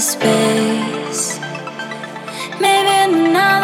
space. Maybe not.